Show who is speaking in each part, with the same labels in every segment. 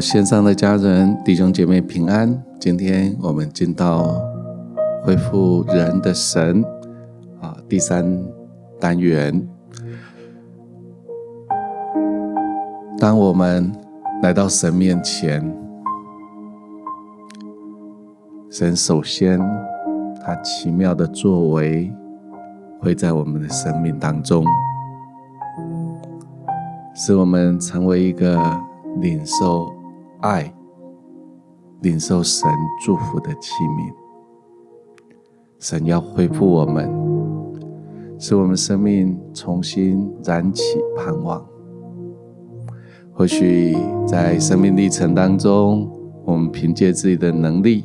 Speaker 1: 线上的家人、弟兄姐妹平安。今天我们进到恢复人的神啊第三单元。当我们来到神面前，神首先他奇妙的作为会在我们的生命当中，使我们成为一个。领受爱、领受神祝福的器皿，神要恢复我们，使我们生命重新燃起盼望。或许在生命历程当中，我们凭借自己的能力、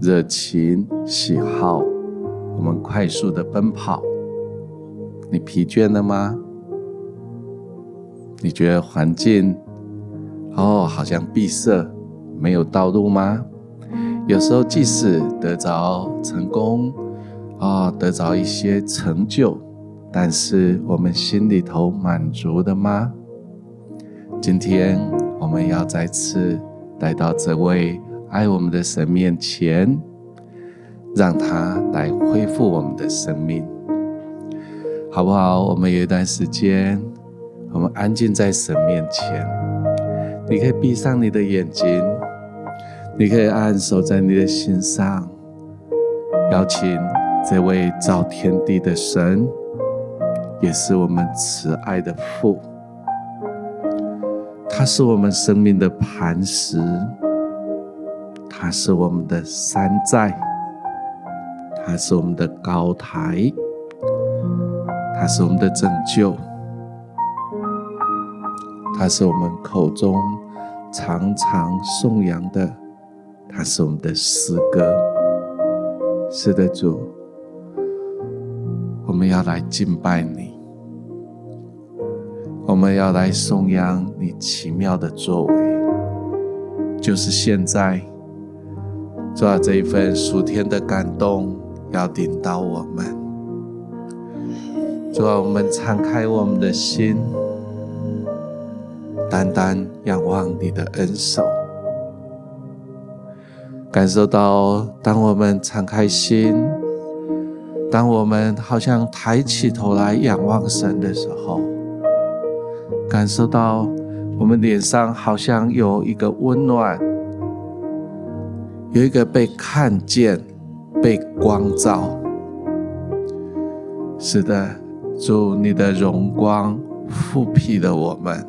Speaker 1: 热情、喜好，我们快速的奔跑。你疲倦了吗？你觉得环境？哦，好像闭塞，没有道路吗？有时候即使得着成功，啊、哦，得着一些成就，但是我们心里头满足的吗？今天我们要再次来到这位爱我们的神面前，让他来恢复我们的生命，好不好？我们有一段时间，我们安静在神面前。你可以闭上你的眼睛，你可以按手在你的心上，邀请这位造天地的神，也是我们慈爱的父，他是我们生命的磐石，他是我们的山寨，他是我们的高台，他是我们的拯救。他是我们口中常常颂扬的，他是我们的诗歌。是的，主，我们要来敬拜你，我们要来颂扬你奇妙的作为。就是现在，主啊，这一份属天的感动要顶到我们，主啊，我们敞开我们的心。单单仰望你的恩手，感受到当我们敞开心，当我们好像抬起头来仰望神的时候，感受到我们脸上好像有一个温暖，有一个被看见、被光照。是的，主你的荣光覆庇了我们。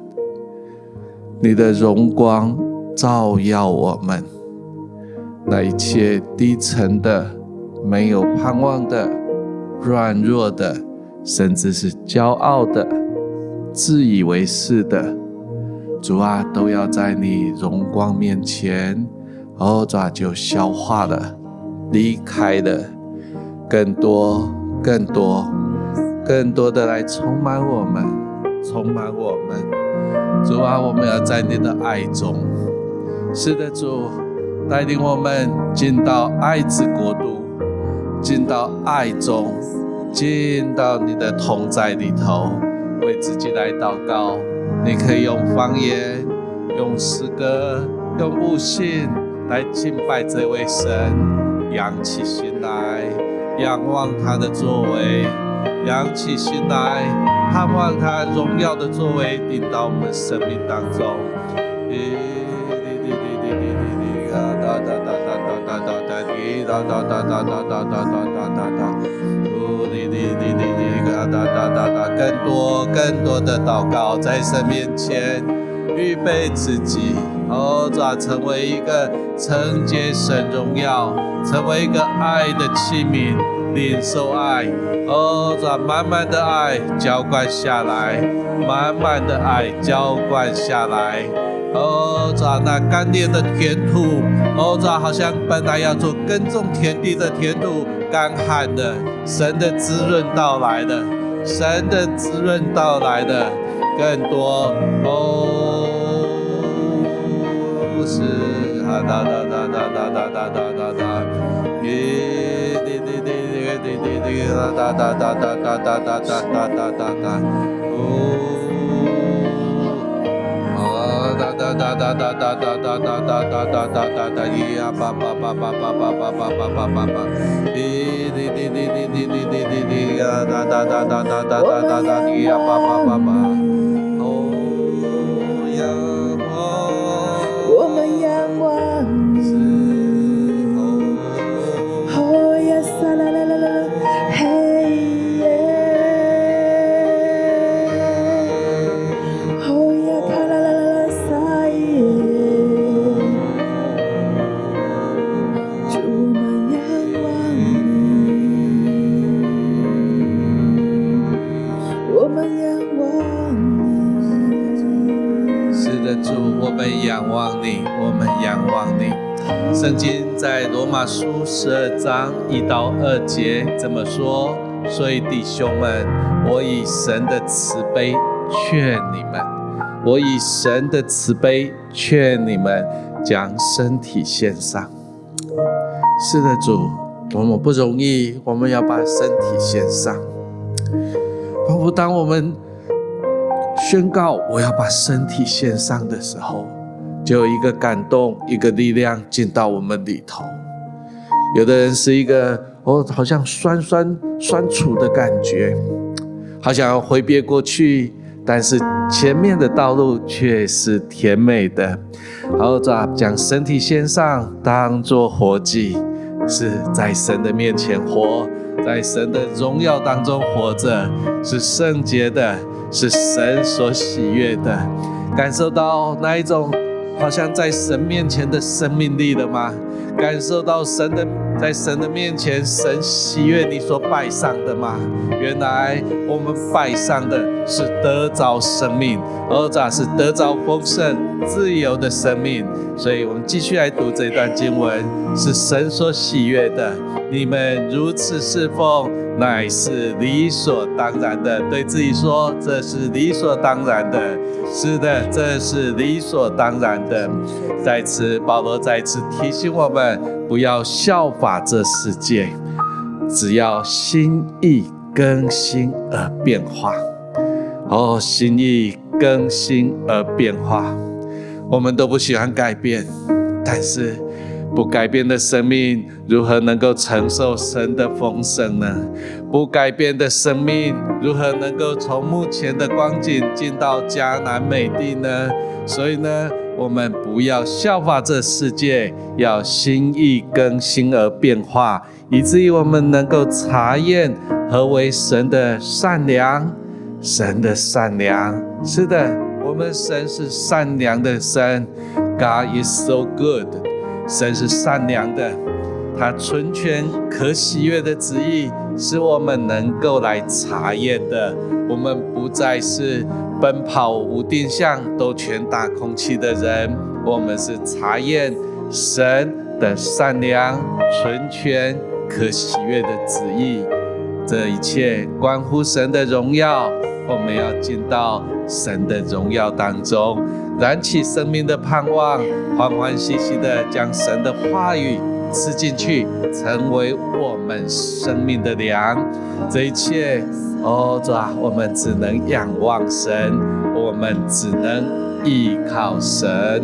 Speaker 1: 你的荣光照耀我们，那一切低沉的、没有盼望的、软弱的，甚至是骄傲的、自以为是的，主啊，都要在你荣光面前，哦，主啊，就消化了，离开了，更多、更多、更多的来充满我们，充满我们。主啊，我们要在你的爱中。是的，主带领我们进到爱之国度，进到爱中，进到你的同在里头，为自己来祷告。你可以用方言、用诗歌、用悟性来敬拜这位神，扬起心来，仰望他的作为，扬起心来。盼望他荣耀的作为临到我们生命当中。更多更多的祷告，在神面前预备自己，哦，转成为一个承接神荣耀，成为一个爱的器皿，领受爱。哦，把满满的爱浇灌下来，满满的爱浇灌下来。哦，把那干裂的田土，哦，这好像本来要做耕种田地的田土，干旱的，神的滋润到来的，神的滋润到来的，更多。哦，是啊哒哒哒哒哒哒哒哒，哒哒哒哒哒哒哒哒哒哒，哦，啊哒哒哒哒哒哒哒哒哒哒哒哒哒哒哒哒咿呀叭叭叭叭叭叭叭叭叭叭叭叭，滴滴滴滴滴滴滴滴滴滴呀哒哒哒哒哒哒哒哒哒咿呀叭叭圣经在罗马书十二章一到二节这么说：所以弟兄们，我以神的慈悲劝你们，我以神的慈悲劝你们，将身体献上。是的，主，我们不容易，我们要把身体献上。仿佛当我们宣告我要把身体献上的时候，就有一个感动，一个力量进到我们里头。有的人是一个哦，好像酸酸酸楚的感觉，好想要回别过去，但是前面的道路却是甜美的。然后将身体献上，当作活祭，是在神的面前活，在神的荣耀当中活着，是圣洁的，是神所喜悦的。感受到那一种好像在神面前的生命力了吗？感受到神的在神的面前，神喜悦你所拜上的吗？原来我们拜上的是得着生命，而这是得着丰盛、自由的生命。所以我们继续来读这段经文，是神所喜悦的。你们如此侍奉，乃是理所当然的。对自己说，这是理所当然的。是的，这是理所当然的。在此，保罗再次提醒我们，不要效法这世界，只要心意更新而变化。哦，心意更新而变化。我们都不喜欢改变，但是不改变的生命如何能够承受神的丰盛呢？不改变的生命如何能够从目前的光景进到迦南美地呢？所以呢，我们不要效法这世界，要心意更新而变化，以至于我们能够查验何为神的善良，神的善良。是的。我们神是善良的神，God is so good。神是善良的，他纯全可喜悦的旨意是我们能够来查验的。我们不再是奔跑无定向、都拳打空气的人，我们是查验神的善良、纯全可喜悦的旨意。这一切关乎神的荣耀，我们要进到。神的荣耀当中，燃起生命的盼望，欢欢喜喜的将神的话语吃进去，成为我们生命的粮。这一切，哦，主啊，我们只能仰望神，我们只能依靠神。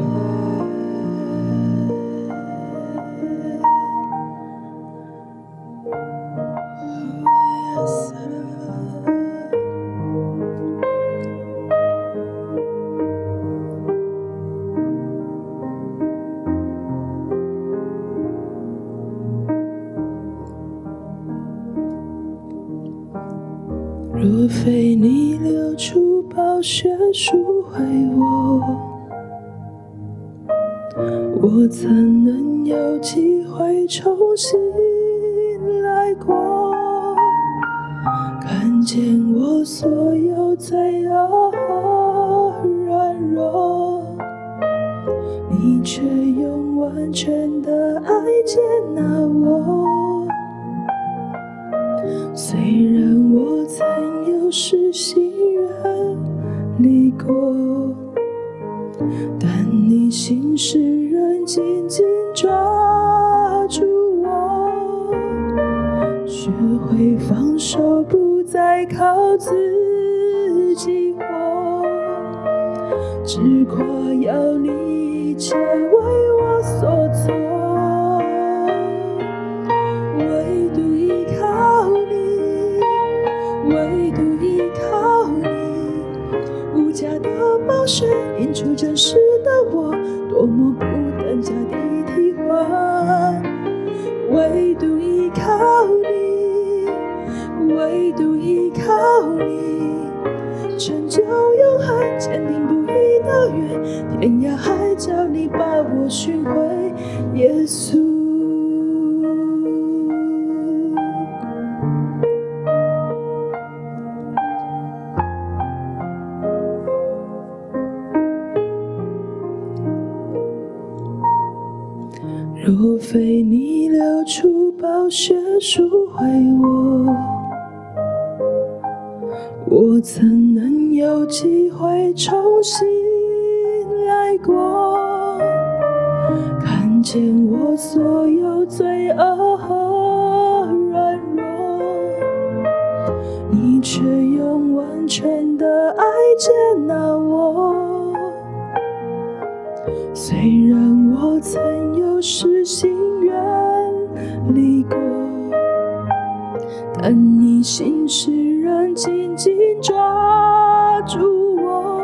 Speaker 2: 离过，但你心事仍紧紧抓住我，学会放手，不再靠自己活，只夸要你。是演出真实的我，多么不等价的替换，唯独依靠你，唯独依靠你，成就永恒，坚定不移的约，天涯海。赎回我，我怎能有机会重新来过？看见我所有罪恶和软弱，你却用完全的爱接纳我。虽然我曾有失心远离过，但你心事仍紧紧抓住我，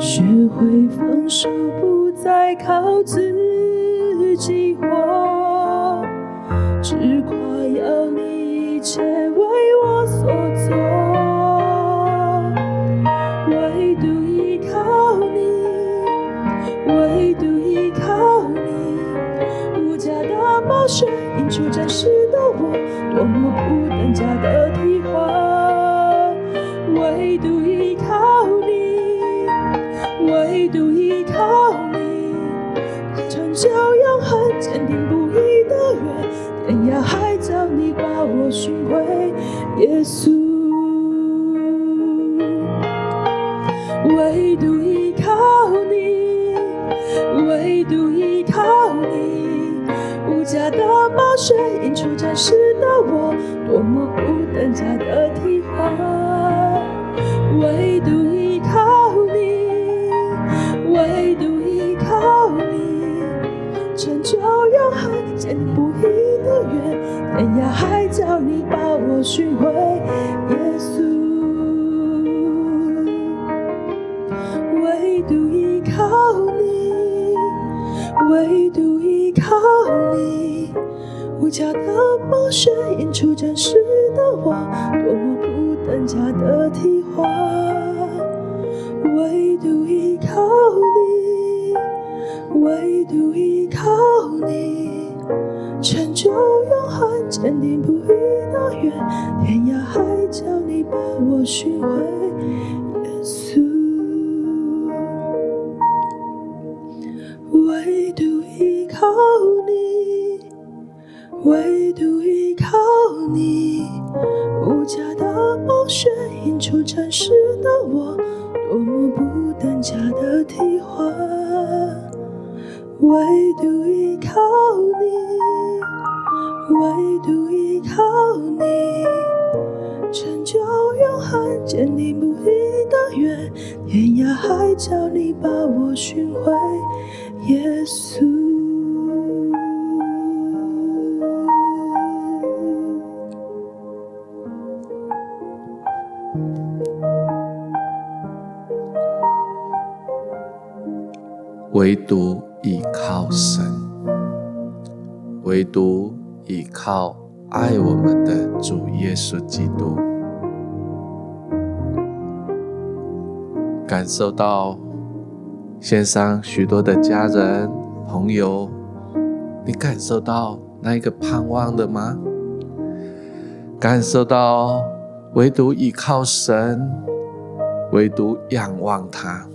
Speaker 2: 学会放手，不再靠自己活，只夸有你一切为我所做，唯独依靠你，唯独依靠你，无价的宝石，映出真实。家的替换。唯独依靠你，唯独依靠你，成就永恒，坚定不移的约，天涯海角你把我寻回，耶稣。唯独依靠你，唯独依靠你。无价的宝血，映出真实我，不等价的替换。唯独依靠你，唯独依靠你，成就永恒，坚定不移的约，天涯海角你把我寻回，假的宝血，映出真实的我，多么不等价的替换。唯独依靠你，唯独依靠你，成就永恒，坚定不移的约，天涯海角你把我寻回，唯独依靠你，无价的宝血，映出真实的我，多么不等价的替换。唯独依靠你，唯独依靠你，成就永恒，坚定不移的约，天涯海角你把我寻回，耶稣。
Speaker 1: 唯独倚靠神，唯独倚靠爱我们的主耶稣基督，感受到线上许多的家人朋友，你感受到那一个盼望的吗？感受到唯独倚靠神，唯独仰望他。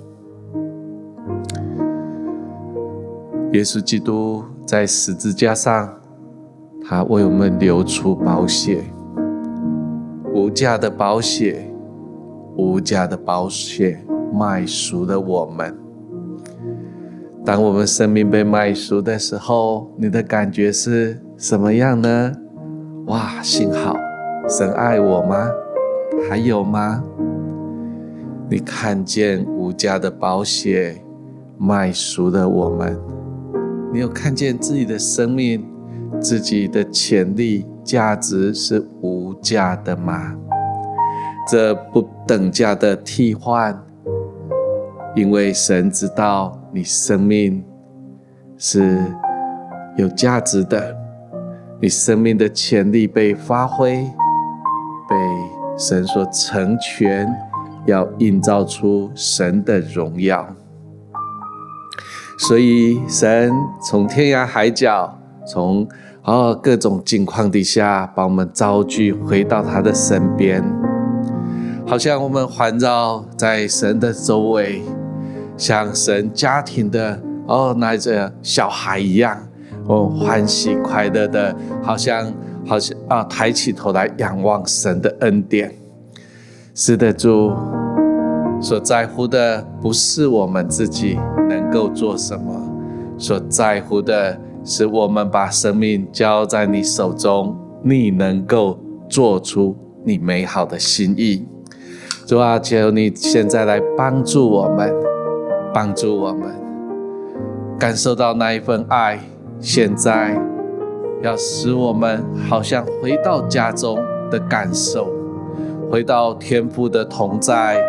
Speaker 1: 耶稣基督在十字架上，他为我们流出宝血，无价的宝血，无价的宝血卖赎了我们。当我们生命被卖赎的时候，你的感觉是什么样呢？哇，幸好神爱我吗？还有吗？你看见无价的宝血卖赎了我们。你有看见自己的生命、自己的潜力、价值是无价的吗？这不等价的替换，因为神知道你生命是有价值的，你生命的潜力被发挥，被神所成全，要映照出神的荣耀。所以神从天涯海角，从哦各种境况底下，把我们召聚回到他的身边，好像我们环绕在神的周围。像神家庭的哦，那这小孩一样，哦，欢喜快乐的，好像好像啊，抬起头来仰望神的恩典。是的，主所在乎的不是我们自己够做什么，所在乎的是我们把生命交在你手中，你能够做出你美好的心意。主啊，求你现在来帮助我们。帮助我们感受到那一份爱，现在要使我们好像回到家中的感受，回到天父的同在，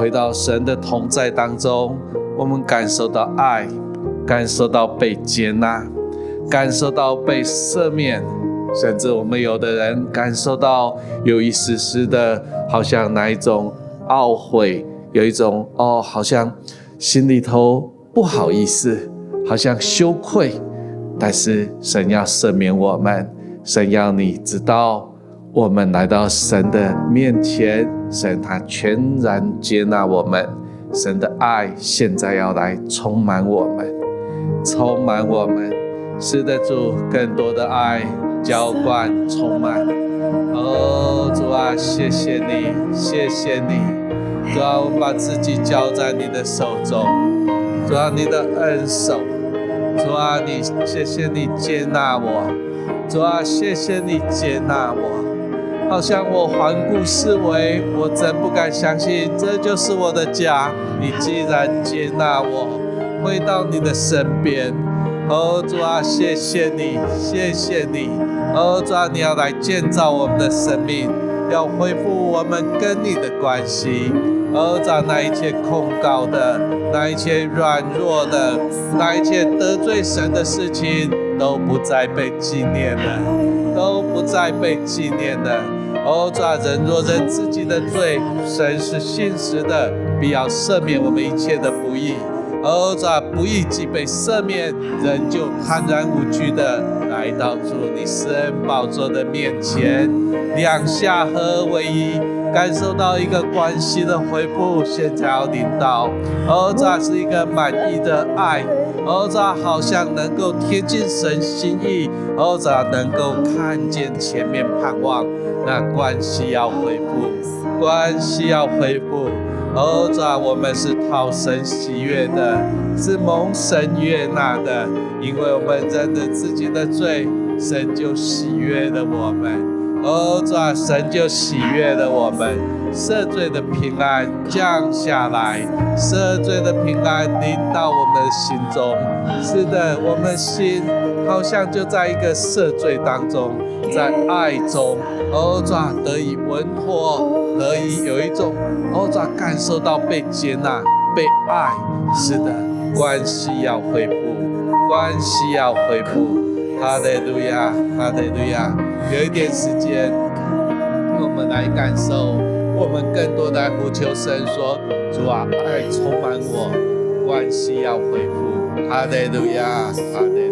Speaker 1: 回到神的同在当中，我们感受到爱，感受到被接纳，感受到被赦免，甚至我们有的人感受到有一丝丝的，好像哪一种懊悔，有一种哦，好像。心里头不好意思，好像羞愧，但是神要赦免我们，神要你知道，我们来到神的面前，神他全然接纳我们，神的爱现在要来充满我们，充满我们，是的主，更多的爱浇灌充满，哦主啊，谢谢你，谢谢你。主啊，我把自己交在你的手中，主啊，你的恩手，主啊，你谢谢你接纳我，主啊，谢谢你接纳我，好像我环顾四围，我真不敢相信这就是我的家。你既然接纳我，回到你的身边，哦，主啊，谢谢你，谢谢你，哦，主啊，你要来建造我们的生命，要恢复我们跟你的关系。而在那一切控告的，那一切软弱的，那一切得罪神的事情，都不再被纪念了，都不再被纪念了。哦，在人若认自己的罪，神是信实的，必要赦免我们一切的不义。而在不义既被赦免，人就坦然无惧的来到主你施恩宝座的面前，两下合为一。感受到一个关系的恢复，现在要领到，儿子是一个满意的爱，儿子好像能够贴近神心意，儿子能够看见前面盼望，那关系要恢复，关系要恢复，儿子我们是讨神喜悦的，是蒙神悦纳的，因为我们认得自己的罪，神就喜悦了我们。哦，主啊，神就喜悦了我们，赦罪的平安降下来，赦罪的平安临到我们心中。是的，我们心好像就在一个赦罪当中，在爱中，哦，主啊，得以稳妥，得以有一种，哦，主啊，感受到被接纳、被爱。是的，关系要恢复，关系要恢复。哈利路亚，哈利路亚。有一点时间，我们来感受，我们更多的呼求神说：主啊，爱充满我，关系要恢复。哈利路亚，哈利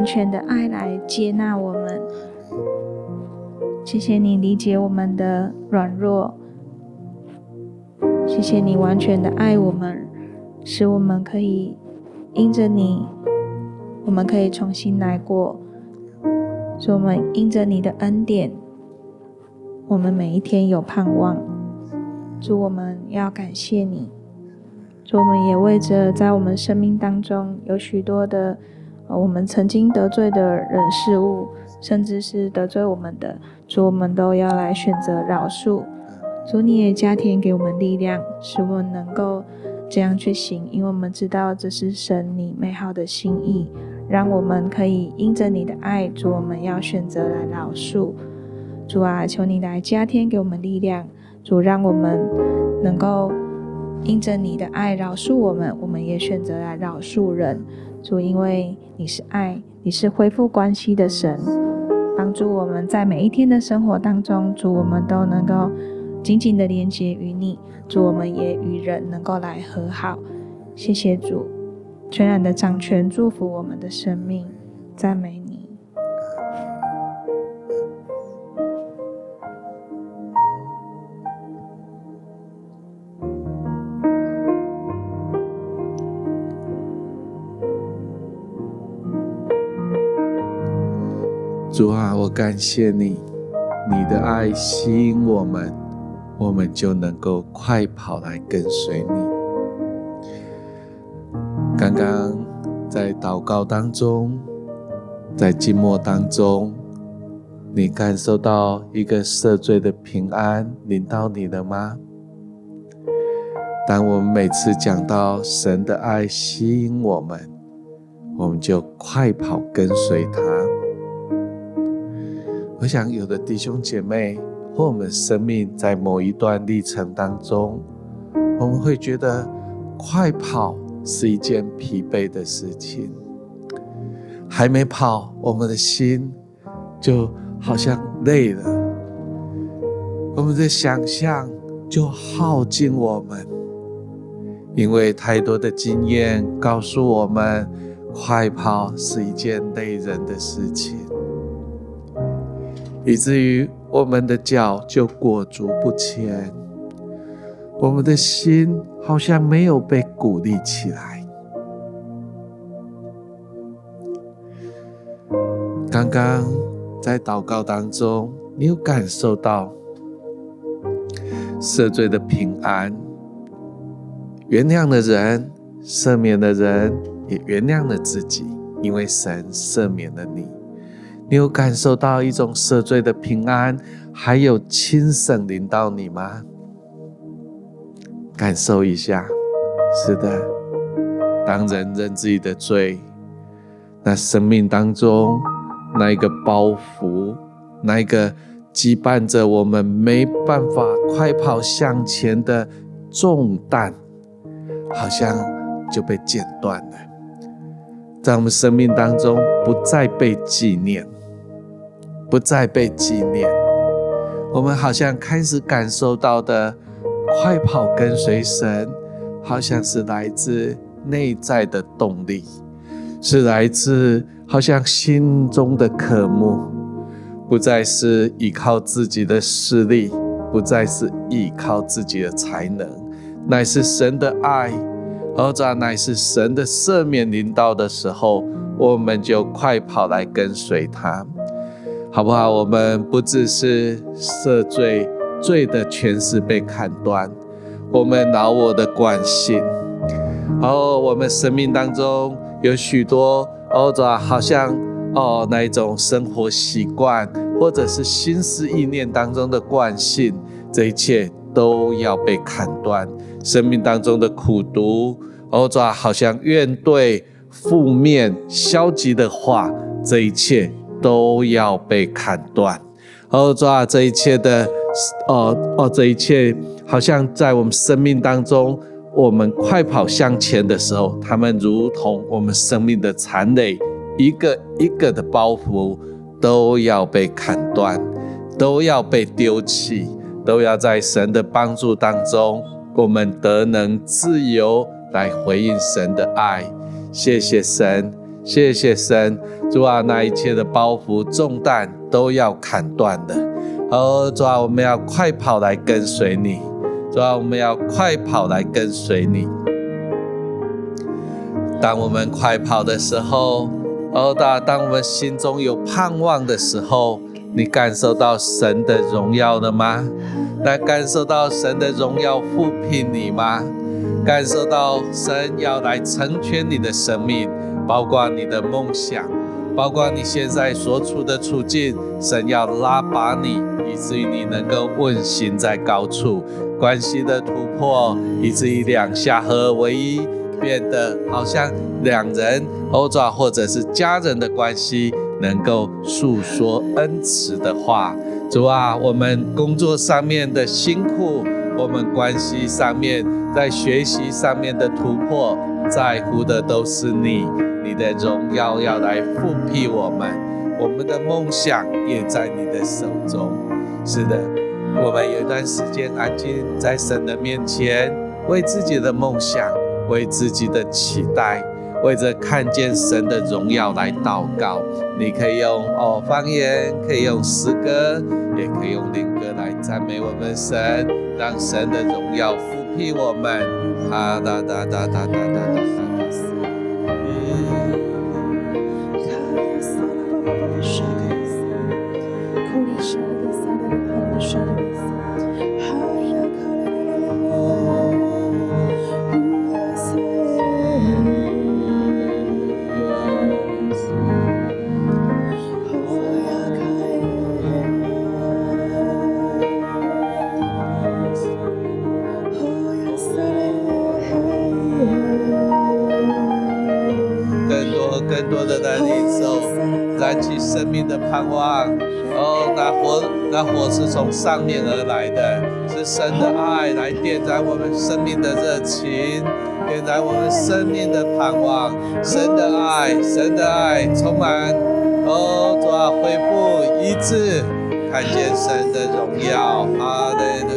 Speaker 3: 完全的爱来接纳我们，谢谢你理解我们的软弱，谢谢你完全的爱我们，使我们可以因着你，我们可以重新来过，使我们因着你的恩典，我们每一天有盼望。主，我们要感谢你。主，我们也为着在我们生命当中有许多的，我们曾经得罪的人事物，甚至是得罪我们的，主，我们都要来选择饶恕。主，你也加添给我们力量，使我们能够这样去行，因为我们知道这是神你美好的心意，让我们可以因着你的爱，主，我们要选择来饶恕。主啊，求你来加添给我们力量，主，让我们能够。因着你的爱饶恕我们，我们也选择来饶恕人。主，因为你是爱，你是恢复关系的神，帮助我们在每一天的生活当中，主，我们都能够紧紧的连接于你。主，我们也与人能够来和好。谢谢主，全然的掌权祝福我们的生命，赞美
Speaker 1: 我感谢你，你的爱吸引我们，我们就能够快跑来跟随你。刚刚在祷告当中，在静默当中，你感受到一个赦罪的平安临到你了吗？当我们每次讲到神的爱吸引我们，我们就快跑跟随他。我想，有的弟兄姐妹或我们生命在某一段历程当中，我们会觉得快跑是一件疲惫的事情。还没跑，我们的心就好像累了，我们的想象就耗尽我们，因为太多的经验告诉我们，快跑是一件累人的事情。以至于我们的脚就裹足不前，我们的心好像没有被鼓励起来。刚刚在祷告当中，你有感受到赦罪的平安，原谅的人，赦免的人也原谅了自己，因为神赦免了你。你有感受到一种赦罪的平安，还有轻省临到你吗？感受一下。是的，当人认自己的罪，那生命当中那一个包袱，那一个羁绊着我们没办法快跑向前的重担，好像就被剪断了，在我们生命当中不再被纪念。不再被纪念，我们好像开始感受到的快跑跟随神，好像是来自内在的动力，是来自好像心中的渴慕，不再是依靠自己的势力，不再是依靠自己的才能，乃是神的爱，而这乃是神的赦免临到的时候，我们就快跑来跟随他。好不好？我们不只是赦罪，罪的权势被砍断，我们老我的惯性，然后我们生命当中有许多哦，这好像哦那一种生活习惯，或者是心思意念当中的惯性，这一切都要被砍断。生命当中的苦毒，哦这好像怨怼、负面、消极的话，这一切。都要被砍断，哦，抓这一切的，哦哦，这一切好像在我们生命当中，我们快跑向前的时候，他们如同我们生命的残累，一个一个的包袱都要被砍断。
Speaker 2: 都要被丢弃，都要在神的帮助当中，我们得能自由来回应神的爱。谢谢神，谢谢神，主啊，那一切的包袱重担都要砍断的。哦，主啊，我们要快跑来跟随你，主啊，我们要快跑来跟随你。当我们快跑的时候，哦，当当我们心中有盼望的时候，你感受到神的荣耀了吗？来感受到神的荣耀覆庇你吗？感受到神要来成全你的生命，包括你的梦想，包括你现在所处的处境，神要拉拔你，以至于你能够问行在高处，关系的突破，以至于两下合而为一。变得好像两人，欧爪或者是家人的关系，能够诉说恩慈的话。主啊，我们工作上面的辛苦，我们关系上面，在学习上面的突破，在乎的都是你，你的荣耀要来覆庇我们，我们的梦想也在你的手中。是的，我们有一段时间安静在神的面前，为自己的梦想。为自己的期待，为着看见神的荣耀来祷告。你可以用哦方言，可以用诗歌，也可以用灵歌来赞美我们神，让神的荣耀覆庇我们。哈哒哒哒哒哒哒哒哒。time. 生命的盼望，哦，那火，那火是从上面而来的，是神的爱来点燃我们生命的热情，点燃我们生命的盼望。神的爱，神的爱充满，哦，主啊，恢复医治，看见神的荣耀，哈利路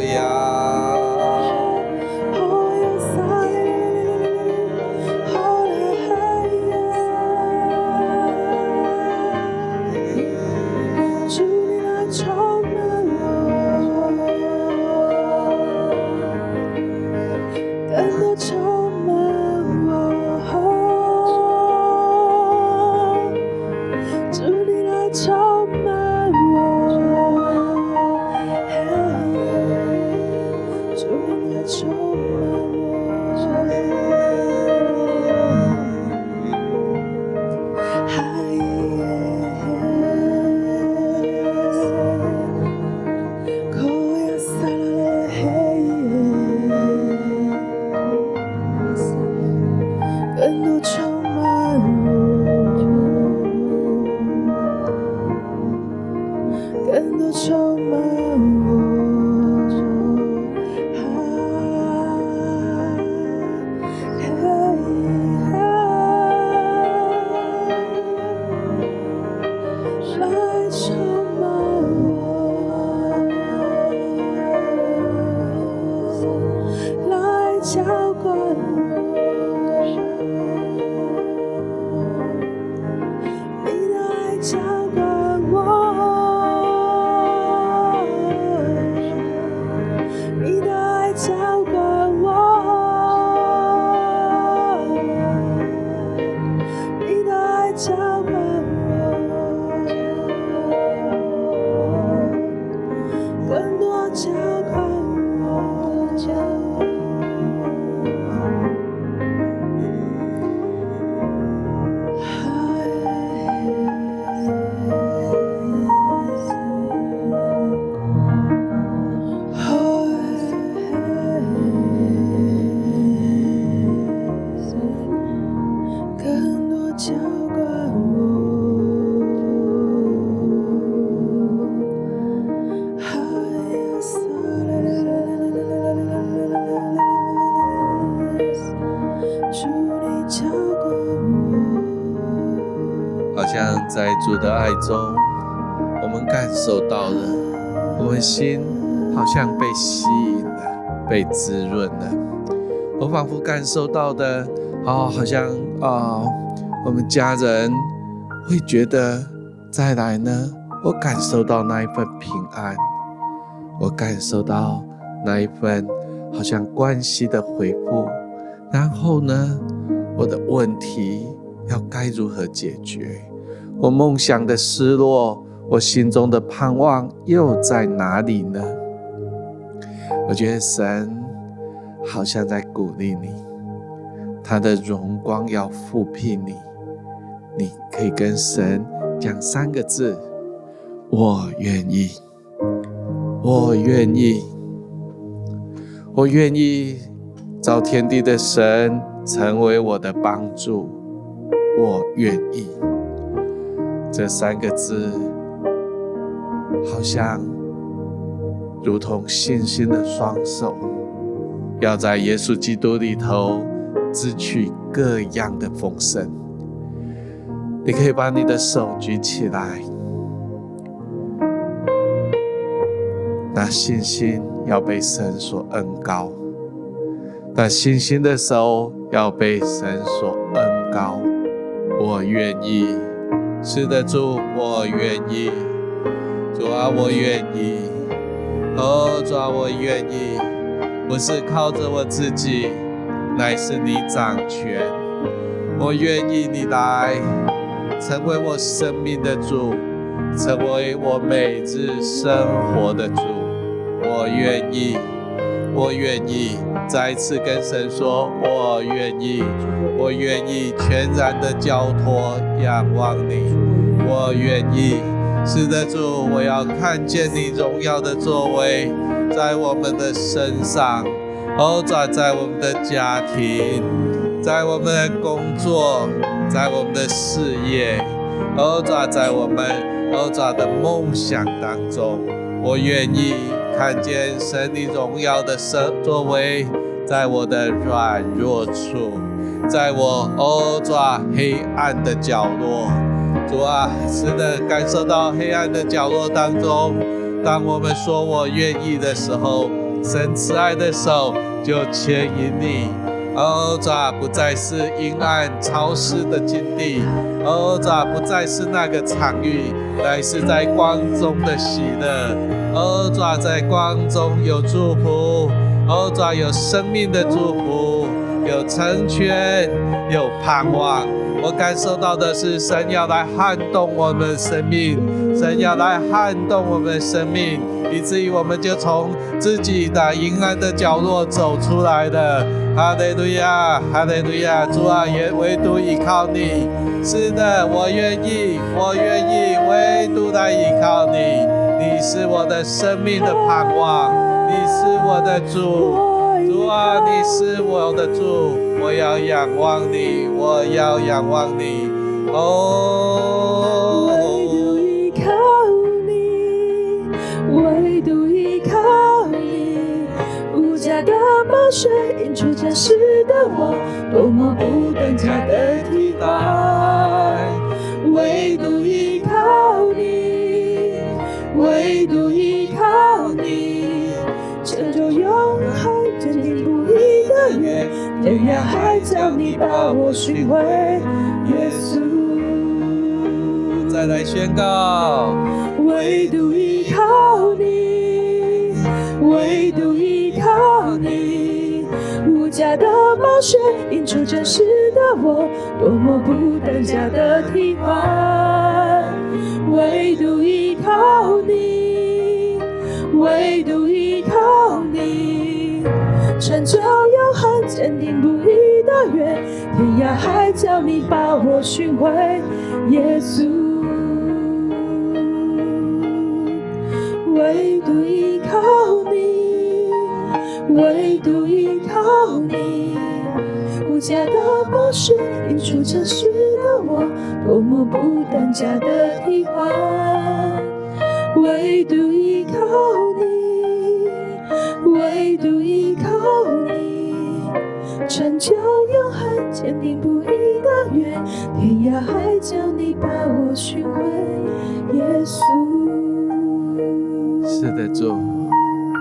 Speaker 2: 在主的爱中，我们感受到了
Speaker 1: 我们心好像被吸引了，被滋润了。我仿佛感受到的，哦，好像啊、哦，我们家人会觉得再来呢，我感受到那一份平安，我感受到那一份好像关系的回复，然后呢，我的问题要该如何解决？我梦想的失落，我心中的盼望又在哪里呢？我觉得神好像在鼓励你，他的荣光要覆庇你，你可以跟神讲三个字：我愿意，我愿意，我愿意，造天地的神成为我的帮助，我愿意。这三个字，好像如同信心的双手，要在耶稣基督里头支取各样的丰盛。你可以把你的手举起来，那信心要被神所恩高，那信心的手要被神所恩高。我愿意。是的，主，我愿意。主啊，我愿意。哦，主啊，我愿意。不是靠着我自己，乃是你掌权。我愿意你来，成为我生命的主，成为我每日生活的主。我愿意，我愿意。再一次跟神说，我愿意，我愿意全然的交托仰望你，我愿意。是的，主，我要看见你荣耀的作为在我们的身上，哦，在在我们的家庭，在我们的工作，在我们的事业，哦，在在我们哦在的梦想当中，我愿意。看见神你荣耀的神作为，在我的软弱处，在我哦主黑暗的角落，主啊，是的，感受到黑暗的角落当中，当我们说我愿意的时候，神慈爱的手就牵引你。哦，这不再是阴暗潮湿的境地，哦，这不再是那个场域，乃是在光中的喜乐。哦，这在光中有祝福，哦，这有生命的祝福，有成全，有盼望。我感受到的是神要来撼动我们生命，神要来撼动我们生命，以至于我们就从自己的阴暗的角落走出来的。哈利路亚，哈利路亚，主啊，也唯独依靠你。是的，我愿意，我愿意，唯独来依靠你。你是我的生命的盼望，你是我的主，主啊，你是我的主，我要仰望你，我要仰望你。哦，
Speaker 2: 唯独依靠你，唯独依靠你，无价的。宝血印出真实的我，多么不等价的替代。唯独天涯海角你把我寻回，耶稣。
Speaker 1: 再来宣告，
Speaker 2: 唯独依靠你，唯独依靠你。无价的宝血映出真实的我，多么不等价的替换。唯独依靠你，唯独依靠你，成就永恒坚定不移的约，天涯海角你把我寻回，耶稣。唯独依靠你，唯独依靠。你，无价的宝血印出真实的我，多么不单价的替换。坚定不移的约，天涯海角你把我寻回，耶稣。
Speaker 1: 是的，主，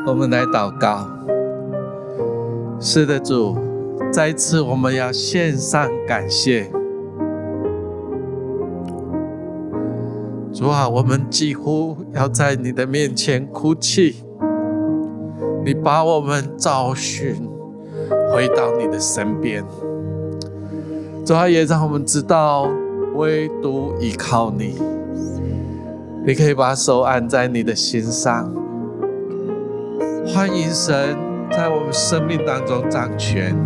Speaker 1: 我们来祷告。是的，主，再一次我们要献上感谢。主啊，我们几乎要在你的面前哭泣。你把我们找寻回到你的身边。主啊，也让我们知道，唯独依靠你。你可以把手按在你的心上，欢迎神在我们生命当中掌权。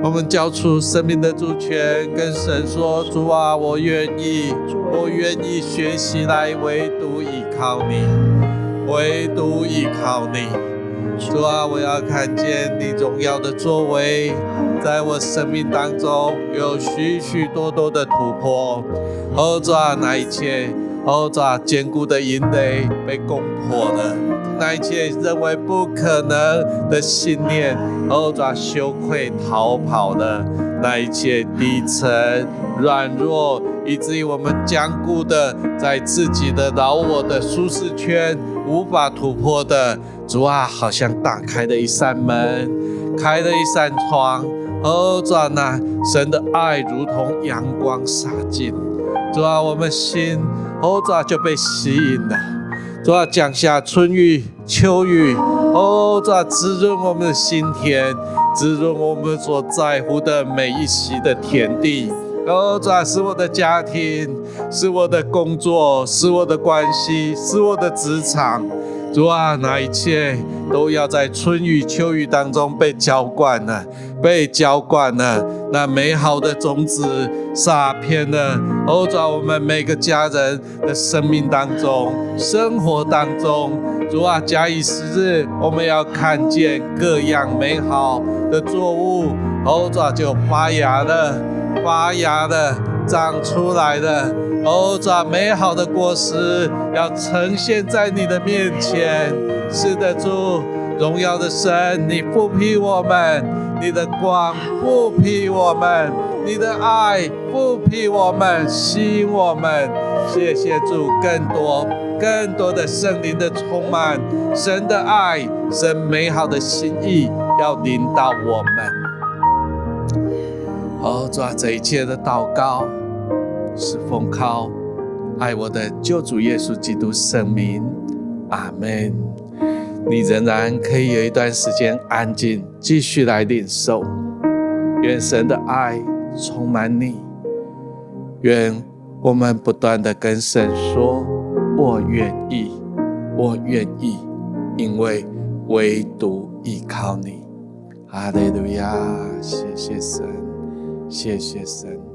Speaker 1: 我们交出生命的主权，跟神说：“主啊，我愿意，我愿意学习来唯独依靠你，唯独依靠你。主啊，我要看见你荣耀的作为。”在我生命当中有许许多多的突破，哦，主啊，那一切，哦，主啊，坚固的营垒被攻破了，那一切认为不可能的信念，哦，主啊，羞愧逃跑了，那一切低沉软弱，以至于我们坚固的在自己的老我的舒适圈无法突破的，主啊，好像打开了一扇门，开了一扇窗。哦，主啊，那神的爱如同阳光洒进，主啊，我们心，哦，主啊，就被吸引了。主啊，降下春雨秋雨，哦，主啊，滋润我们的心田，滋润我们所在乎的每一席的田地。哦，主啊，是我的家庭，是我的工作，是我的关系，是我的职场。主啊，那一切都要在春雨秋雨当中被浇灌了，被浇灌了。那美好的种子撒遍了，哦，主啊，我们每个家人的生命当中、生活当中。主啊，假以时日，我们要看见各样美好的作物，哦，主啊，就发芽了，发芽了，长出来的。哦，主啊，美好的果实要呈现在你的面前。是的，主，荣耀的神，你不批我们，你的光不批我们，你的爱不批我们，吸引我们。谢谢主，更多、更多的圣灵的充满，神的爱，神美好的心意要临到我们。哦，主啊，这一切的祷告。是奉靠爱我的救主耶稣基督圣名，阿门。你仍然可以有一段时间安静，继续来领受。愿神的爱充满你。愿我们不断的跟神说：“我愿意，我愿意，因为唯独依靠你。”哈利路亚！谢谢神，谢谢神。